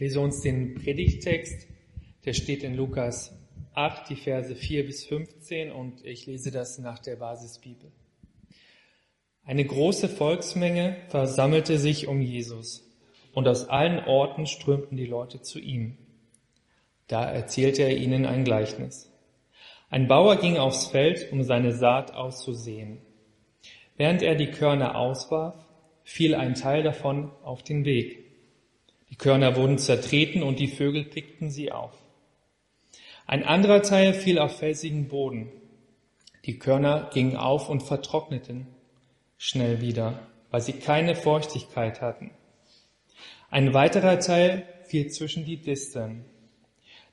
lese uns den Predigtext, der steht in Lukas 8, die Verse 4 bis 15 und ich lese das nach der Basisbibel. Eine große Volksmenge versammelte sich um Jesus und aus allen Orten strömten die Leute zu ihm. Da erzählte er ihnen ein Gleichnis. Ein Bauer ging aufs Feld, um seine Saat auszusehen. Während er die Körner auswarf, fiel ein Teil davon auf den Weg. Die Körner wurden zertreten und die Vögel pickten sie auf. Ein anderer Teil fiel auf felsigen Boden. Die Körner gingen auf und vertrockneten schnell wieder, weil sie keine Feuchtigkeit hatten. Ein weiterer Teil fiel zwischen die Disteln.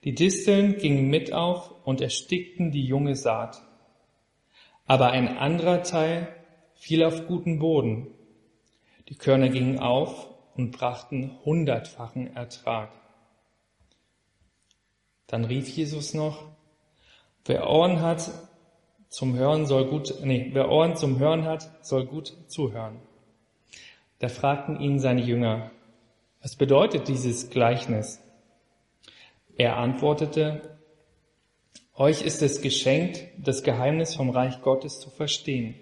Die Disteln gingen mit auf und erstickten die junge Saat. Aber ein anderer Teil fiel auf guten Boden. Die Körner gingen auf und brachten hundertfachen Ertrag. Dann rief Jesus noch, wer Ohren hat zum Hören soll gut, nee, wer Ohren zum Hören hat, soll gut zuhören. Da fragten ihn seine Jünger, was bedeutet dieses Gleichnis? Er antwortete, euch ist es geschenkt, das Geheimnis vom Reich Gottes zu verstehen.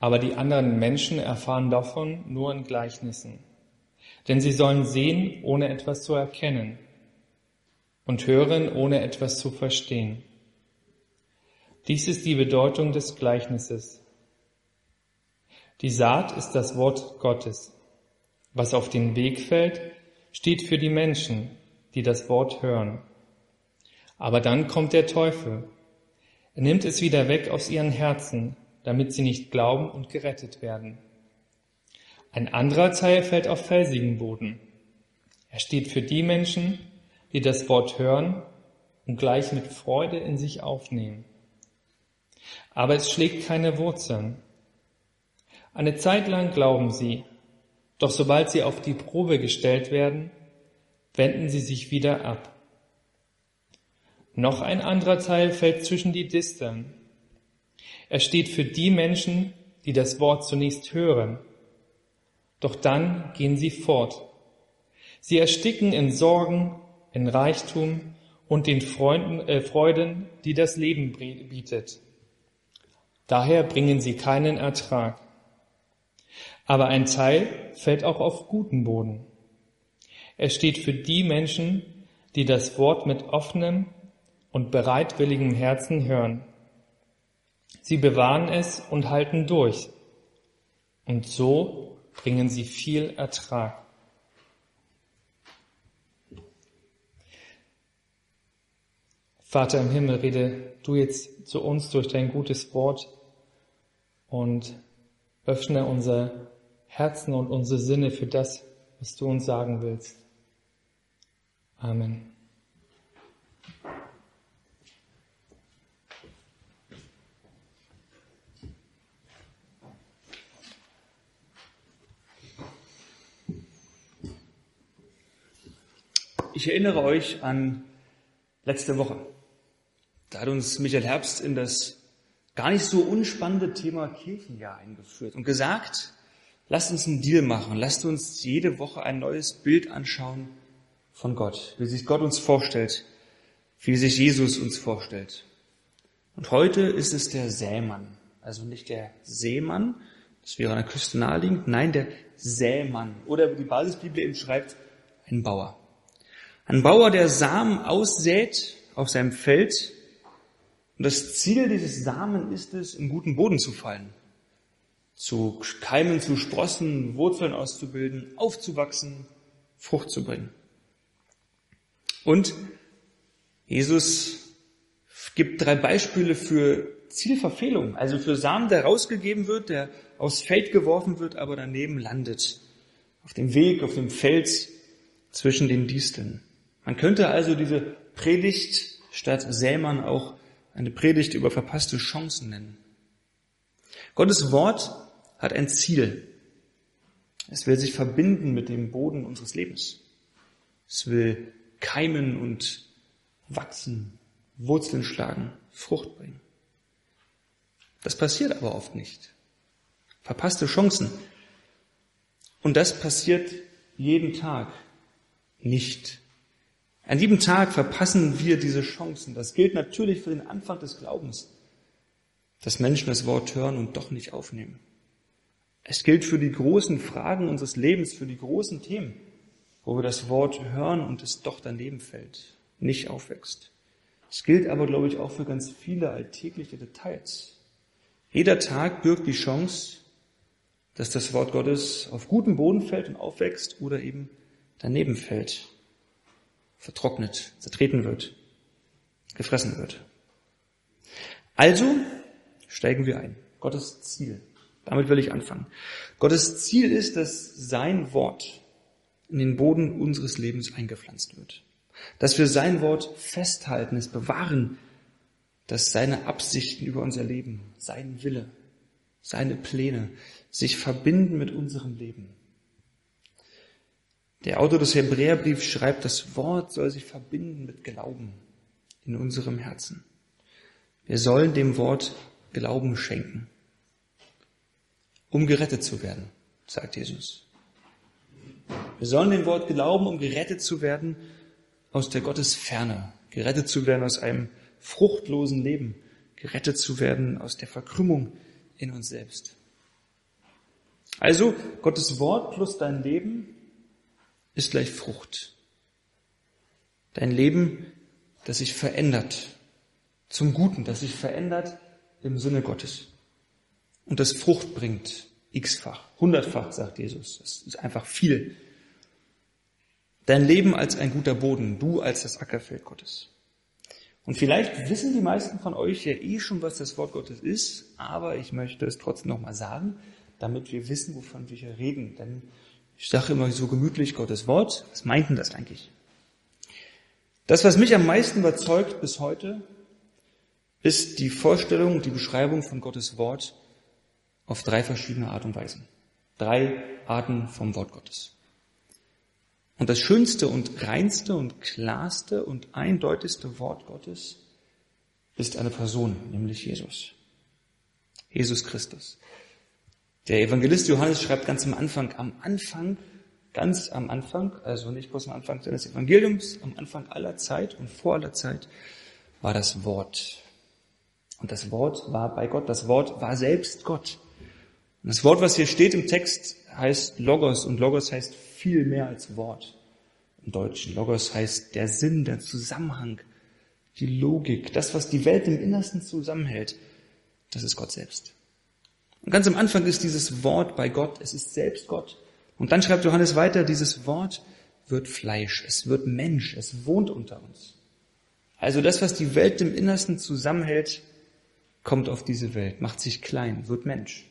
Aber die anderen Menschen erfahren davon nur in Gleichnissen. Denn sie sollen sehen, ohne etwas zu erkennen und hören, ohne etwas zu verstehen. Dies ist die Bedeutung des Gleichnisses. Die Saat ist das Wort Gottes. Was auf den Weg fällt, steht für die Menschen, die das Wort hören. Aber dann kommt der Teufel. Er nimmt es wieder weg aus ihren Herzen, damit sie nicht glauben und gerettet werden. Ein anderer Teil fällt auf felsigen Boden. Er steht für die Menschen, die das Wort hören und gleich mit Freude in sich aufnehmen. Aber es schlägt keine Wurzeln. Eine Zeit lang glauben sie, doch sobald sie auf die Probe gestellt werden, wenden sie sich wieder ab. Noch ein anderer Teil fällt zwischen die Disteln. Er steht für die Menschen, die das Wort zunächst hören. Doch dann gehen sie fort. Sie ersticken in Sorgen, in Reichtum und den Freunden, äh, Freuden, die das Leben bietet. Daher bringen sie keinen Ertrag. Aber ein Teil fällt auch auf guten Boden. Er steht für die Menschen, die das Wort mit offenem und bereitwilligem Herzen hören. Sie bewahren es und halten durch. Und so bringen sie viel Ertrag. Vater im Himmel, rede du jetzt zu uns durch dein gutes Wort und öffne unser Herzen und unsere Sinne für das, was du uns sagen willst. Amen. Ich erinnere euch an letzte Woche. Da hat uns Michael Herbst in das gar nicht so unspannende Thema Kirchenjahr eingeführt und gesagt, lasst uns einen Deal machen, lasst uns jede Woche ein neues Bild anschauen von Gott, wie sich Gott uns vorstellt, wie sich Jesus uns vorstellt. Und heute ist es der Sämann, also nicht der Seemann, das wäre an der Küste naheliegend, nein, der Sämann. Oder wie die Basisbibel eben schreibt, ein Bauer. Ein Bauer, der Samen aussät auf seinem Feld und das Ziel dieses Samen ist es, in guten Boden zu fallen, zu keimen, zu sprossen, Wurzeln auszubilden, aufzuwachsen, Frucht zu bringen. Und Jesus gibt drei Beispiele für Zielverfehlung, also für Samen, der rausgegeben wird, der aufs Feld geworfen wird, aber daneben landet. Auf dem Weg, auf dem Feld zwischen den Disteln. Man könnte also diese Predigt statt Sämann auch eine Predigt über verpasste Chancen nennen. Gottes Wort hat ein Ziel. Es will sich verbinden mit dem Boden unseres Lebens. Es will keimen und wachsen, Wurzeln schlagen, Frucht bringen. Das passiert aber oft nicht. Verpasste Chancen. Und das passiert jeden Tag nicht. An jedem Tag verpassen wir diese Chancen. Das gilt natürlich für den Anfang des Glaubens, dass Menschen das Wort hören und doch nicht aufnehmen. Es gilt für die großen Fragen unseres Lebens, für die großen Themen, wo wir das Wort hören und es doch daneben fällt, nicht aufwächst. Es gilt aber, glaube ich, auch für ganz viele alltägliche Details. Jeder Tag birgt die Chance, dass das Wort Gottes auf guten Boden fällt und aufwächst oder eben daneben fällt, vertrocknet, zertreten wird, gefressen wird. Also steigen wir ein. Gottes Ziel. Damit will ich anfangen. Gottes Ziel ist, dass sein Wort in den Boden unseres Lebens eingepflanzt wird. Dass wir sein Wort festhalten, es bewahren, dass seine Absichten über unser Leben, sein Wille, seine Pläne sich verbinden mit unserem Leben. Der Autor des Hebräerbriefs schreibt, das Wort soll sich verbinden mit Glauben in unserem Herzen. Wir sollen dem Wort Glauben schenken, um gerettet zu werden, sagt Jesus. Wir sollen dem Wort glauben, um gerettet zu werden aus der Gottesferne, gerettet zu werden aus einem fruchtlosen Leben, gerettet zu werden aus der Verkrümmung in uns selbst. Also Gottes Wort plus dein Leben ist gleich Frucht. Dein Leben, das sich verändert zum Guten, das sich verändert im Sinne Gottes. Und das Frucht bringt x-fach, hundertfach, sagt Jesus. Das ist einfach viel. Dein Leben als ein guter Boden, du als das Ackerfeld Gottes. Und vielleicht wissen die meisten von euch ja eh schon, was das Wort Gottes ist, aber ich möchte es trotzdem nochmal sagen, damit wir wissen, wovon wir hier reden. Denn ich sage immer so gemütlich Gottes Wort. Was meint denn das eigentlich? Das, was mich am meisten überzeugt bis heute, ist die Vorstellung, die Beschreibung von Gottes Wort auf drei verschiedene Art und Weisen. Drei Arten vom Wort Gottes. Und das schönste und reinste und klarste und eindeutigste Wort Gottes ist eine Person, nämlich Jesus. Jesus Christus. Der Evangelist Johannes schreibt ganz am Anfang, am Anfang, ganz am Anfang, also nicht bloß am Anfang seines Evangeliums, am Anfang aller Zeit und vor aller Zeit war das Wort. Und das Wort war bei Gott, das Wort war selbst Gott. Und das Wort, was hier steht im Text, heißt Logos und Logos heißt viel mehr als Wort im Deutschen. Logos heißt der Sinn, der Zusammenhang, die Logik, das, was die Welt im Innersten zusammenhält, das ist Gott selbst. Und ganz am Anfang ist dieses Wort bei Gott, es ist selbst Gott. Und dann schreibt Johannes weiter, dieses Wort wird Fleisch, es wird Mensch, es wohnt unter uns. Also das, was die Welt im Innersten zusammenhält, kommt auf diese Welt, macht sich klein, wird Mensch.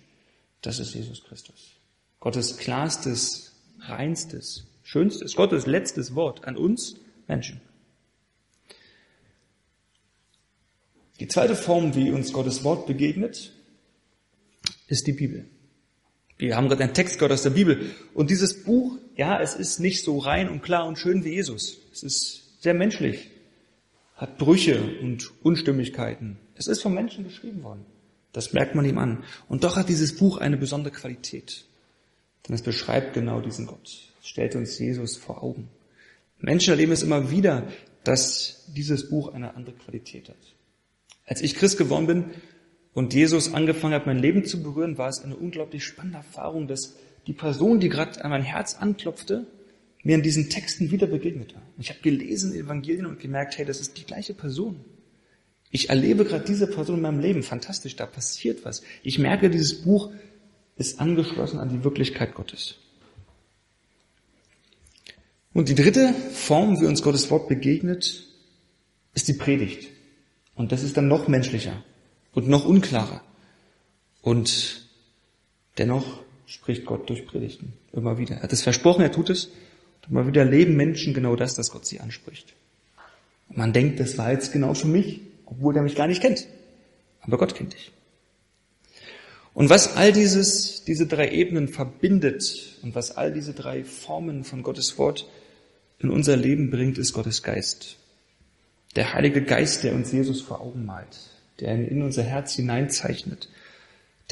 Das ist Jesus Christus. Gottes klarstes, reinstes, schönstes, Gottes letztes Wort an uns Menschen. Die zweite Form, wie uns Gottes Wort begegnet, ist die Bibel. Wir haben gerade einen Text gehört aus der Bibel. Und dieses Buch, ja, es ist nicht so rein und klar und schön wie Jesus. Es ist sehr menschlich, hat Brüche und Unstimmigkeiten. Es ist vom Menschen geschrieben worden. Das merkt man ihm an. Und doch hat dieses Buch eine besondere Qualität. Denn es beschreibt genau diesen Gott. Es stellt uns Jesus vor Augen. Menschen erleben es immer wieder, dass dieses Buch eine andere Qualität hat. Als ich Christ geworden bin, und Jesus angefangen hat, mein Leben zu berühren, war es eine unglaublich spannende Erfahrung, dass die Person, die gerade an mein Herz anklopfte, mir in diesen Texten wieder begegnete. Ich habe gelesen Evangelien und gemerkt, hey, das ist die gleiche Person. Ich erlebe gerade diese Person in meinem Leben. Fantastisch, da passiert was. Ich merke, dieses Buch ist angeschlossen an die Wirklichkeit Gottes. Und die dritte Form, wie uns Gottes Wort begegnet, ist die Predigt. Und das ist dann noch menschlicher und noch unklarer. Und dennoch spricht Gott durch Predigten immer wieder. Er hat es versprochen, er tut es. Und immer wieder leben Menschen genau das, dass Gott sie anspricht. Und man denkt, das war jetzt genau für mich, obwohl er mich gar nicht kennt. Aber Gott kennt dich. Und was all dieses, diese drei Ebenen verbindet und was all diese drei Formen von Gottes Wort in unser Leben bringt, ist Gottes Geist. Der Heilige Geist, der uns Jesus vor Augen malt der in unser Herz hineinzeichnet.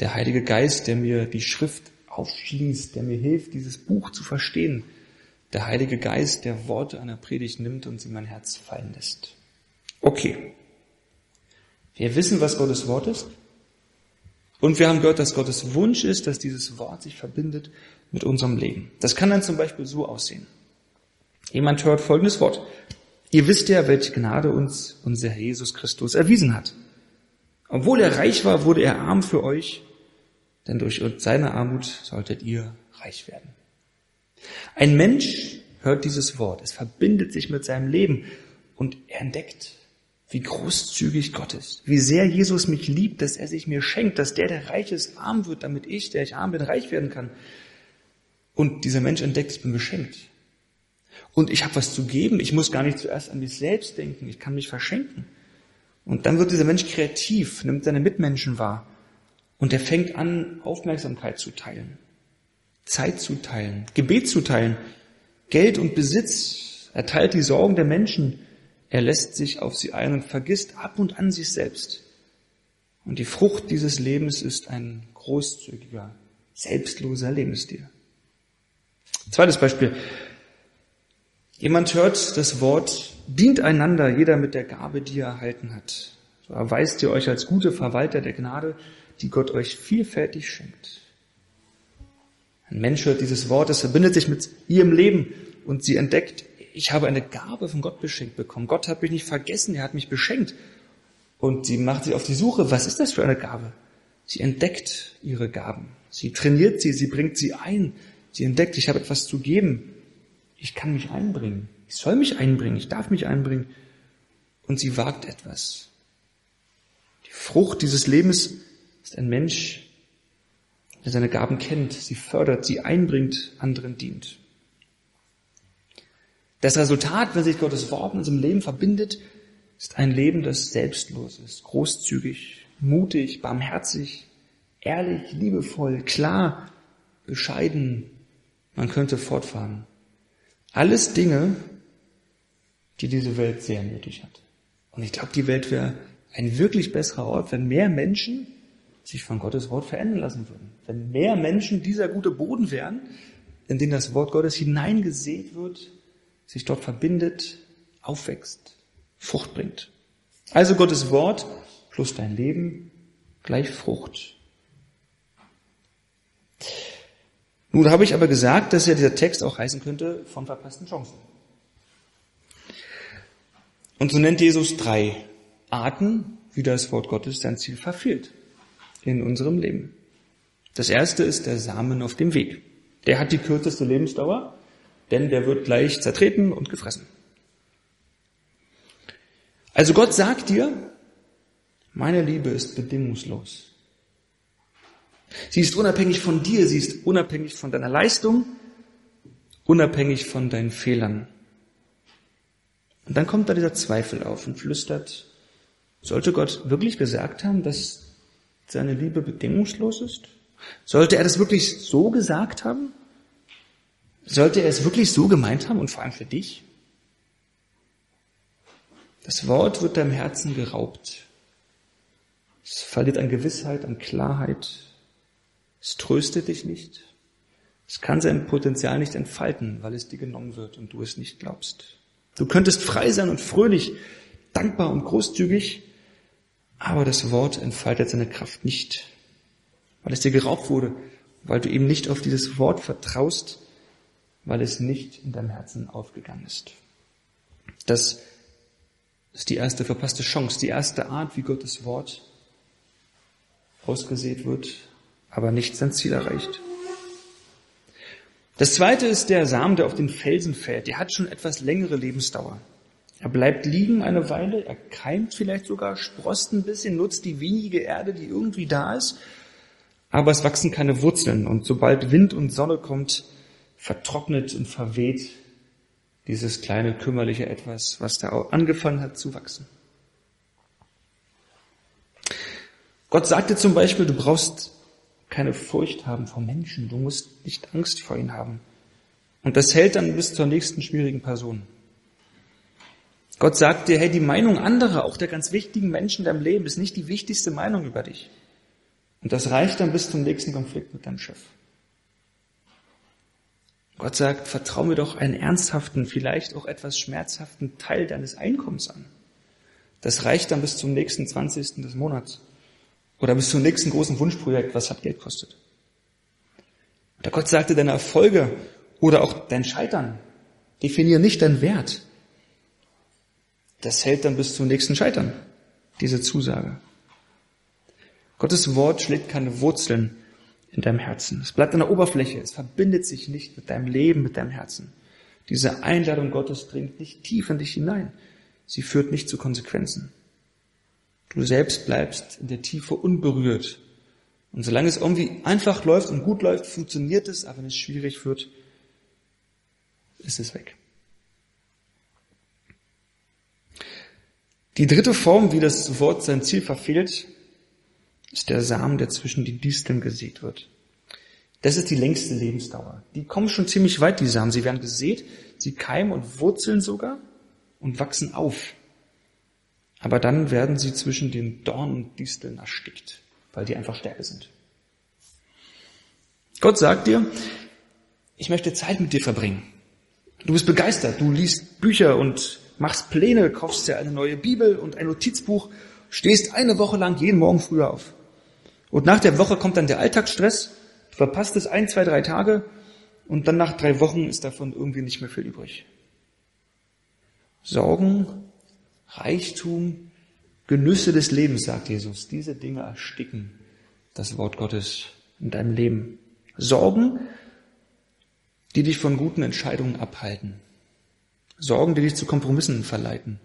Der Heilige Geist, der mir die Schrift aufschließt, der mir hilft, dieses Buch zu verstehen, der Heilige Geist, der Worte einer Predigt nimmt und sie in mein Herz fallen lässt. Okay. Wir wissen, was Gottes Wort ist. Und wir haben gehört, dass Gottes Wunsch ist, dass dieses Wort sich verbindet mit unserem Leben. Das kann dann zum Beispiel so aussehen. Jemand hört folgendes Wort. Ihr wisst ja, welche Gnade uns unser Jesus Christus erwiesen hat. Obwohl er reich war, wurde er arm für euch, denn durch seine Armut solltet ihr reich werden. Ein Mensch hört dieses Wort, es verbindet sich mit seinem Leben und er entdeckt, wie großzügig Gott ist, wie sehr Jesus mich liebt, dass er sich mir schenkt, dass der, der reich ist, arm wird, damit ich, der ich arm bin, reich werden kann. Und dieser Mensch entdeckt, ich bin beschenkt. Und ich habe was zu geben, ich muss gar nicht zuerst an mich selbst denken, ich kann mich verschenken. Und dann wird dieser Mensch kreativ, nimmt seine Mitmenschen wahr und er fängt an, Aufmerksamkeit zu teilen, Zeit zu teilen, Gebet zu teilen, Geld und Besitz. Er teilt die Sorgen der Menschen, er lässt sich auf sie ein und vergisst ab und an sich selbst. Und die Frucht dieses Lebens ist ein großzügiger, selbstloser Lebensstil. Zweites Beispiel. Jemand hört das Wort, dient einander, jeder mit der Gabe, die er erhalten hat. So erweist ihr euch als gute Verwalter der Gnade, die Gott euch vielfältig schenkt. Ein Mensch hört dieses Wort, es verbindet sich mit ihrem Leben und sie entdeckt, ich habe eine Gabe von Gott beschenkt bekommen. Gott hat mich nicht vergessen, er hat mich beschenkt. Und sie macht sich auf die Suche, was ist das für eine Gabe? Sie entdeckt ihre Gaben. Sie trainiert sie, sie bringt sie ein. Sie entdeckt, ich habe etwas zu geben. Ich kann mich einbringen. Ich soll mich einbringen. Ich darf mich einbringen. Und sie wagt etwas. Die Frucht dieses Lebens ist ein Mensch, der seine Gaben kennt, sie fördert, sie einbringt, anderen dient. Das Resultat, wenn sich Gottes Wort in unserem Leben verbindet, ist ein Leben, das selbstlos ist, großzügig, mutig, barmherzig, ehrlich, liebevoll, klar, bescheiden. Man könnte fortfahren. Alles Dinge, die diese Welt sehr nötig hat. Und ich glaube, die Welt wäre ein wirklich besserer Ort, wenn mehr Menschen sich von Gottes Wort verändern lassen würden. Wenn mehr Menschen dieser gute Boden wären, in den das Wort Gottes hineingesät wird, sich dort verbindet, aufwächst, Frucht bringt. Also Gottes Wort plus dein Leben gleich Frucht. Nun habe ich aber gesagt, dass ja dieser Text auch heißen könnte von verpassten Chancen. Und so nennt Jesus drei Arten, wie das Wort Gottes sein Ziel verfehlt in unserem Leben. Das erste ist der Samen auf dem Weg. Der hat die kürzeste Lebensdauer, denn der wird gleich zertreten und gefressen. Also Gott sagt dir, meine Liebe ist bedingungslos. Sie ist unabhängig von dir, sie ist unabhängig von deiner Leistung, unabhängig von deinen Fehlern. Und dann kommt da dieser Zweifel auf und flüstert, sollte Gott wirklich gesagt haben, dass seine Liebe bedingungslos ist? Sollte er das wirklich so gesagt haben? Sollte er es wirklich so gemeint haben und vor allem für dich? Das Wort wird deinem Herzen geraubt. Es verliert an Gewissheit, an Klarheit. Es tröstet dich nicht. Es kann sein Potenzial nicht entfalten, weil es dir genommen wird und du es nicht glaubst. Du könntest frei sein und fröhlich, dankbar und großzügig, aber das Wort entfaltet seine Kraft nicht, weil es dir geraubt wurde, weil du eben nicht auf dieses Wort vertraust, weil es nicht in deinem Herzen aufgegangen ist. Das ist die erste verpasste Chance, die erste Art, wie Gottes Wort ausgesät wird, aber nicht sein Ziel erreicht. Das zweite ist der Samen, der auf den Felsen fällt. Der hat schon etwas längere Lebensdauer. Er bleibt liegen eine Weile, er keimt vielleicht sogar, sprost ein bisschen, nutzt die wenige Erde, die irgendwie da ist, aber es wachsen keine Wurzeln und sobald Wind und Sonne kommt, vertrocknet und verweht dieses kleine kümmerliche Etwas, was da angefangen hat zu wachsen. Gott sagte zum Beispiel, du brauchst keine Furcht haben vor Menschen, du musst nicht Angst vor ihnen haben. Und das hält dann bis zur nächsten schwierigen Person. Gott sagt dir, hey, die Meinung anderer, auch der ganz wichtigen Menschen in deinem Leben, ist nicht die wichtigste Meinung über dich. Und das reicht dann bis zum nächsten Konflikt mit deinem Chef. Gott sagt, vertrau mir doch einen ernsthaften, vielleicht auch etwas schmerzhaften Teil deines Einkommens an. Das reicht dann bis zum nächsten 20. des Monats. Oder bis zum nächsten großen Wunschprojekt, was hat Geld kostet. Oder Gott sagte, deine Erfolge oder auch dein Scheitern definieren nicht deinen Wert. Das hält dann bis zum nächsten Scheitern, diese Zusage. Gottes Wort schlägt keine Wurzeln in deinem Herzen. Es bleibt an der Oberfläche. Es verbindet sich nicht mit deinem Leben, mit deinem Herzen. Diese Einladung Gottes dringt nicht tief in dich hinein. Sie führt nicht zu Konsequenzen. Du selbst bleibst in der Tiefe unberührt. Und solange es irgendwie einfach läuft und gut läuft, funktioniert es, aber wenn es schwierig wird, ist es weg. Die dritte Form, wie das Wort sein Ziel verfehlt, ist der Samen, der zwischen die Disteln gesät wird. Das ist die längste Lebensdauer. Die kommen schon ziemlich weit, die Samen. Sie werden gesät, sie keimen und wurzeln sogar und wachsen auf. Aber dann werden sie zwischen den Dornen und Disteln erstickt, weil die einfach stärker sind. Gott sagt dir, ich möchte Zeit mit dir verbringen. Du bist begeistert, du liest Bücher und machst Pläne, kaufst dir eine neue Bibel und ein Notizbuch, stehst eine Woche lang jeden Morgen früher auf. Und nach der Woche kommt dann der Alltagsstress, du verpasst es ein, zwei, drei Tage und dann nach drei Wochen ist davon irgendwie nicht mehr viel übrig. Sorgen, Reichtum, Genüsse des Lebens, sagt Jesus, diese Dinge ersticken das Wort Gottes in deinem Leben. Sorgen, die dich von guten Entscheidungen abhalten. Sorgen, die dich zu Kompromissen verleiten.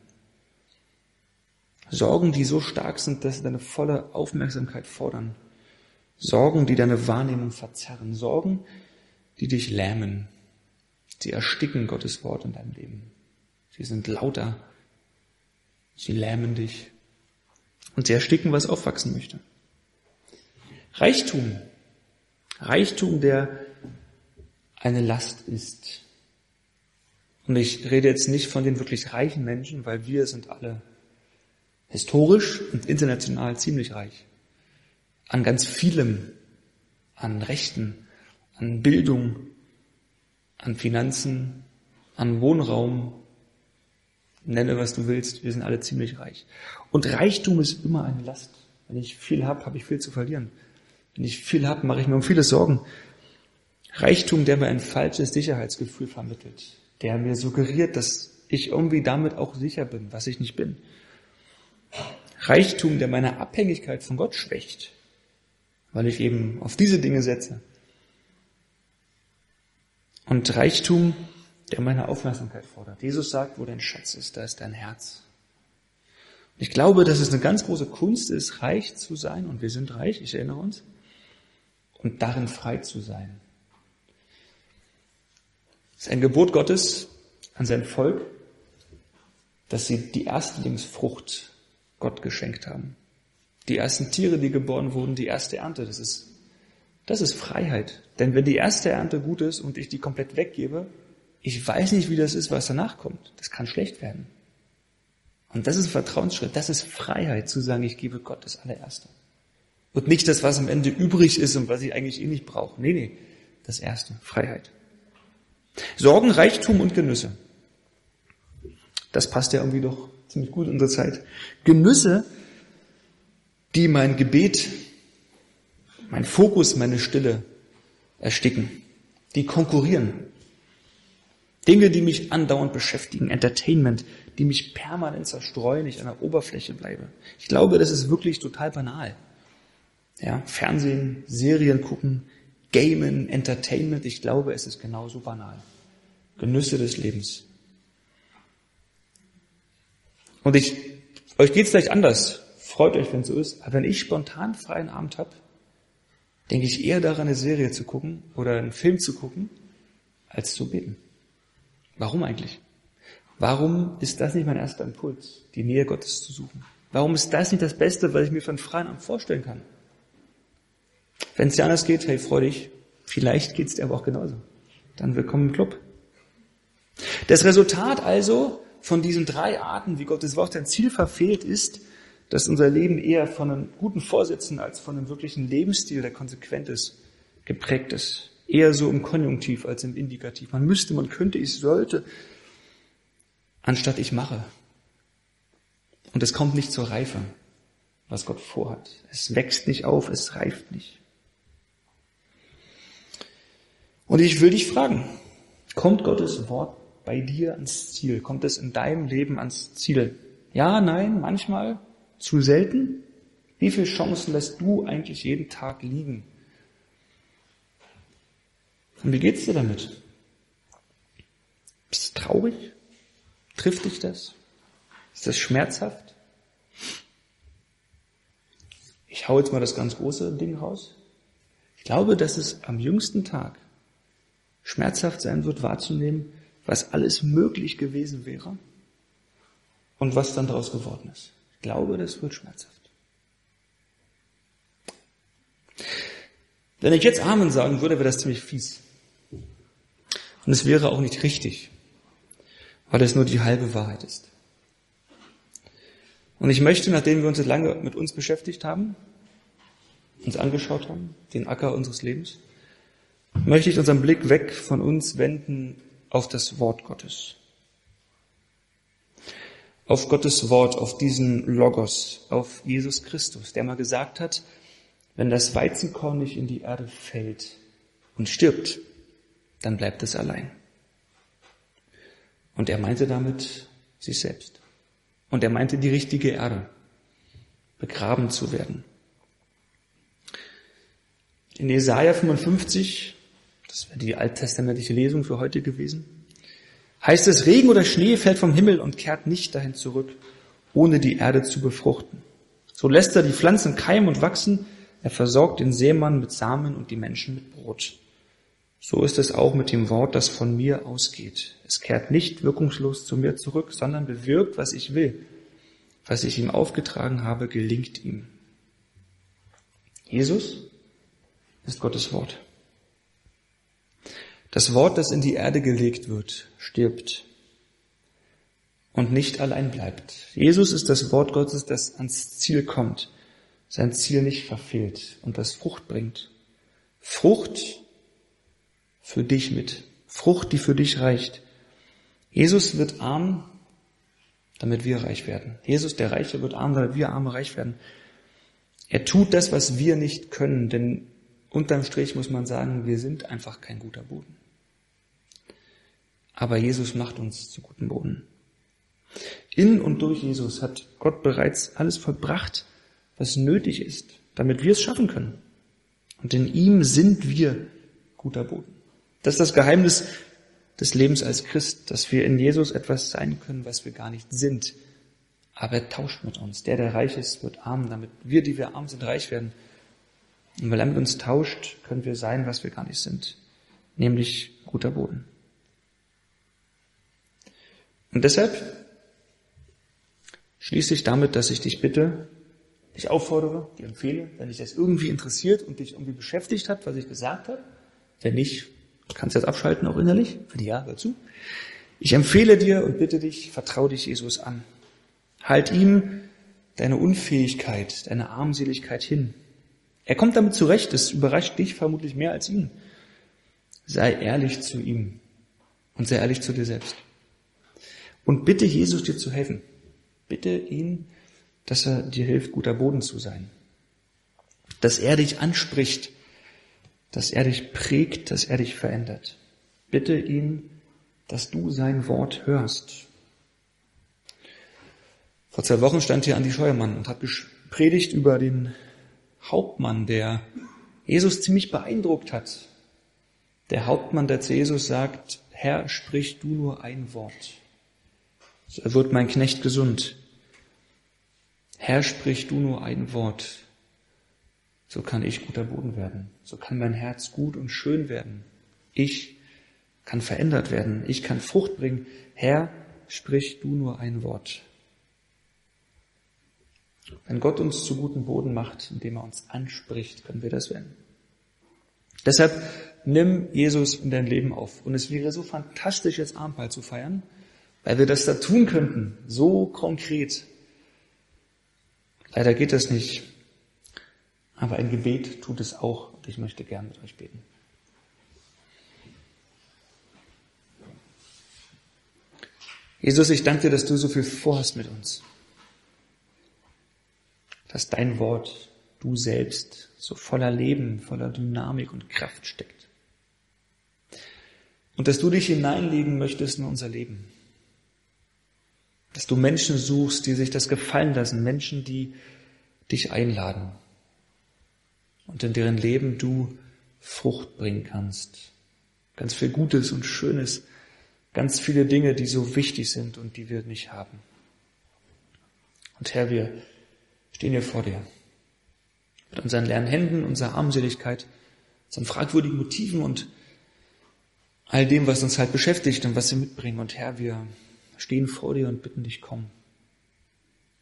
Sorgen, die so stark sind, dass sie deine volle Aufmerksamkeit fordern. Sorgen, die deine Wahrnehmung verzerren. Sorgen, die dich lähmen. Sie ersticken Gottes Wort in deinem Leben. Sie sind lauter. Sie lähmen dich. Und sie ersticken, was aufwachsen möchte. Reichtum. Reichtum, der eine Last ist. Und ich rede jetzt nicht von den wirklich reichen Menschen, weil wir sind alle historisch und international ziemlich reich. An ganz vielem, an Rechten, an Bildung, an Finanzen, an Wohnraum, nenne was du willst, wir sind alle ziemlich reich. Und Reichtum ist immer eine Last. Wenn ich viel habe, habe ich viel zu verlieren. Wenn ich viel habe, mache ich mir um vieles Sorgen. Reichtum, der mir ein falsches Sicherheitsgefühl vermittelt, der mir suggeriert, dass ich irgendwie damit auch sicher bin, was ich nicht bin. Reichtum, der meine Abhängigkeit von Gott schwächt, weil ich eben auf diese Dinge setze. Und Reichtum, der meine Aufmerksamkeit fordert. Jesus sagt, wo dein Schatz ist, da ist dein Herz. Ich glaube, dass es eine ganz große Kunst ist, reich zu sein, und wir sind reich, ich erinnere uns, und darin frei zu sein. Es ist ein Gebot Gottes an sein Volk, dass sie die Erstlingsfrucht Gott geschenkt haben. Die ersten Tiere, die geboren wurden, die erste Ernte, das ist, das ist Freiheit. Denn wenn die erste Ernte gut ist und ich die komplett weggebe, ich weiß nicht, wie das ist, was danach kommt. Das kann schlecht werden. Und das ist ein Vertrauensschritt, das ist Freiheit, zu sagen, ich gebe Gott das allererste. Und nicht das, was am Ende übrig ist und was ich eigentlich eh nicht brauche. Nee, nee, das erste, Freiheit. Sorgen, Reichtum und Genüsse. Das passt ja irgendwie doch ziemlich gut in unserer Zeit. Genüsse, die mein Gebet, mein Fokus, meine Stille ersticken, die konkurrieren. Dinge, die mich andauernd beschäftigen, Entertainment, die mich permanent zerstreuen, ich an der Oberfläche bleibe. Ich glaube, das ist wirklich total banal. Ja, Fernsehen, Serien gucken, Gamen, Entertainment, ich glaube, es ist genauso banal. Genüsse des Lebens. Und ich, euch geht's vielleicht anders. Freut euch, wenn es so ist. Aber wenn ich spontan freien Abend habe, denke ich eher daran, eine Serie zu gucken oder einen Film zu gucken, als zu beten. Warum eigentlich? Warum ist das nicht mein erster Impuls, die Nähe Gottes zu suchen? Warum ist das nicht das Beste, was ich mir von freien vorstellen kann? Wenn es dir anders geht, hey, freu dich. Vielleicht geht's dir aber auch genauso. Dann willkommen im Club. Das Resultat also von diesen drei Arten, wie Gottes Wort sein Ziel verfehlt, ist, dass unser Leben eher von einem guten Vorsätzen als von einem wirklichen Lebensstil, der konsequent ist, geprägt ist. Eher so im Konjunktiv als im Indikativ. Man müsste, man könnte, ich sollte, anstatt ich mache. Und es kommt nicht zur Reife, was Gott vorhat. Es wächst nicht auf, es reift nicht. Und ich will dich fragen, kommt Gottes Wort bei dir ans Ziel? Kommt es in deinem Leben ans Ziel? Ja, nein, manchmal, zu selten? Wie viele Chancen lässt du eigentlich jeden Tag liegen? Und wie geht's dir damit? Bist du traurig? Trifft dich das? Ist das schmerzhaft? Ich hau jetzt mal das ganz große Ding raus. Ich glaube, dass es am jüngsten Tag schmerzhaft sein wird, wahrzunehmen, was alles möglich gewesen wäre und was dann daraus geworden ist. Ich glaube, das wird schmerzhaft. Wenn ich jetzt Amen sagen würde, wäre das ziemlich fies. Und es wäre auch nicht richtig, weil es nur die halbe Wahrheit ist. Und ich möchte, nachdem wir uns jetzt lange mit uns beschäftigt haben, uns angeschaut haben, den Acker unseres Lebens, möchte ich unseren Blick weg von uns wenden auf das Wort Gottes. Auf Gottes Wort, auf diesen Logos, auf Jesus Christus, der mal gesagt hat, wenn das Weizenkorn nicht in die Erde fällt und stirbt, dann bleibt es allein. Und er meinte damit sich selbst. Und er meinte die richtige Erde, begraben zu werden. In Jesaja 55, das wäre die alttestamentliche Lesung für heute gewesen, heißt es, Regen oder Schnee fällt vom Himmel und kehrt nicht dahin zurück, ohne die Erde zu befruchten. So lässt er die Pflanzen keimen und wachsen, er versorgt den Seemann mit Samen und die Menschen mit Brot. So ist es auch mit dem Wort, das von mir ausgeht. Es kehrt nicht wirkungslos zu mir zurück, sondern bewirkt, was ich will. Was ich ihm aufgetragen habe, gelingt ihm. Jesus ist Gottes Wort. Das Wort, das in die Erde gelegt wird, stirbt und nicht allein bleibt. Jesus ist das Wort Gottes, das ans Ziel kommt, sein Ziel nicht verfehlt und das Frucht bringt. Frucht, für dich mit. Frucht, die für dich reicht. Jesus wird arm, damit wir reich werden. Jesus, der Reiche, wird arm, damit wir arme reich werden. Er tut das, was wir nicht können, denn unterm Strich muss man sagen, wir sind einfach kein guter Boden. Aber Jesus macht uns zu guten Boden. In und durch Jesus hat Gott bereits alles vollbracht, was nötig ist, damit wir es schaffen können. Und in ihm sind wir guter Boden. Das ist das Geheimnis des Lebens als Christ, dass wir in Jesus etwas sein können, was wir gar nicht sind. Aber er tauscht mit uns. Der, der reich ist, wird arm, damit wir, die wir arm sind, reich werden. Und weil er mit uns tauscht, können wir sein, was wir gar nicht sind. Nämlich guter Boden. Und deshalb schließe ich damit, dass ich dich bitte, dich auffordere, dir empfehle, wenn dich das irgendwie interessiert und dich irgendwie beschäftigt hat, was ich gesagt habe, wenn nicht, Kannst jetzt abschalten, auch innerlich? Für die Ja, hör zu. Ich empfehle dir und bitte dich, vertrau dich Jesus an. Halt ihm deine Unfähigkeit, deine Armseligkeit hin. Er kommt damit zurecht, es überrascht dich vermutlich mehr als ihn. Sei ehrlich zu ihm und sei ehrlich zu dir selbst. Und bitte Jesus dir zu helfen. Bitte ihn, dass er dir hilft, guter Boden zu sein. Dass er dich anspricht dass er dich prägt, dass er dich verändert. Bitte ihn, dass du sein Wort hörst. Vor zwei Wochen stand hier Andi Scheuermann und hat predigt über den Hauptmann, der Jesus ziemlich beeindruckt hat. Der Hauptmann, der zu Jesus sagt, Herr, sprich du nur ein Wort. So wird mein Knecht gesund. Herr, sprich du nur ein Wort so kann ich guter Boden werden. So kann mein Herz gut und schön werden. Ich kann verändert werden. Ich kann Frucht bringen. Herr, sprich du nur ein Wort. Wenn Gott uns zu guten Boden macht, indem er uns anspricht, können wir das werden. Deshalb nimm Jesus in dein Leben auf. Und es wäre so fantastisch, jetzt Abendmahl zu feiern, weil wir das da tun könnten. So konkret. Leider geht das nicht. Aber ein Gebet tut es auch und ich möchte gern mit euch beten. Jesus, ich danke dir, dass du so viel vorhast mit uns. Dass dein Wort, du selbst, so voller Leben, voller Dynamik und Kraft steckt. Und dass du dich hineinlegen möchtest in unser Leben. Dass du Menschen suchst, die sich das gefallen lassen, Menschen, die dich einladen und in deren Leben du Frucht bringen kannst. Ganz viel Gutes und Schönes, ganz viele Dinge, die so wichtig sind und die wir nicht haben. Und Herr, wir stehen hier vor dir. Mit unseren leeren Händen, unserer Armseligkeit, unseren fragwürdigen Motiven und all dem, was uns halt beschäftigt und was wir mitbringen. Und Herr, wir stehen vor dir und bitten dich, komm.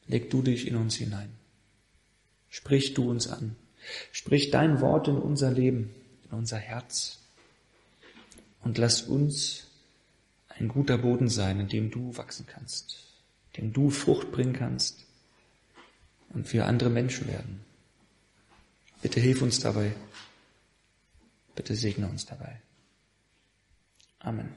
Leg du dich in uns hinein. Sprich du uns an. Sprich dein Wort in unser Leben, in unser Herz und lass uns ein guter Boden sein, in dem du wachsen kannst, in dem du Frucht bringen kannst und wir andere Menschen werden. Bitte hilf uns dabei. Bitte segne uns dabei. Amen.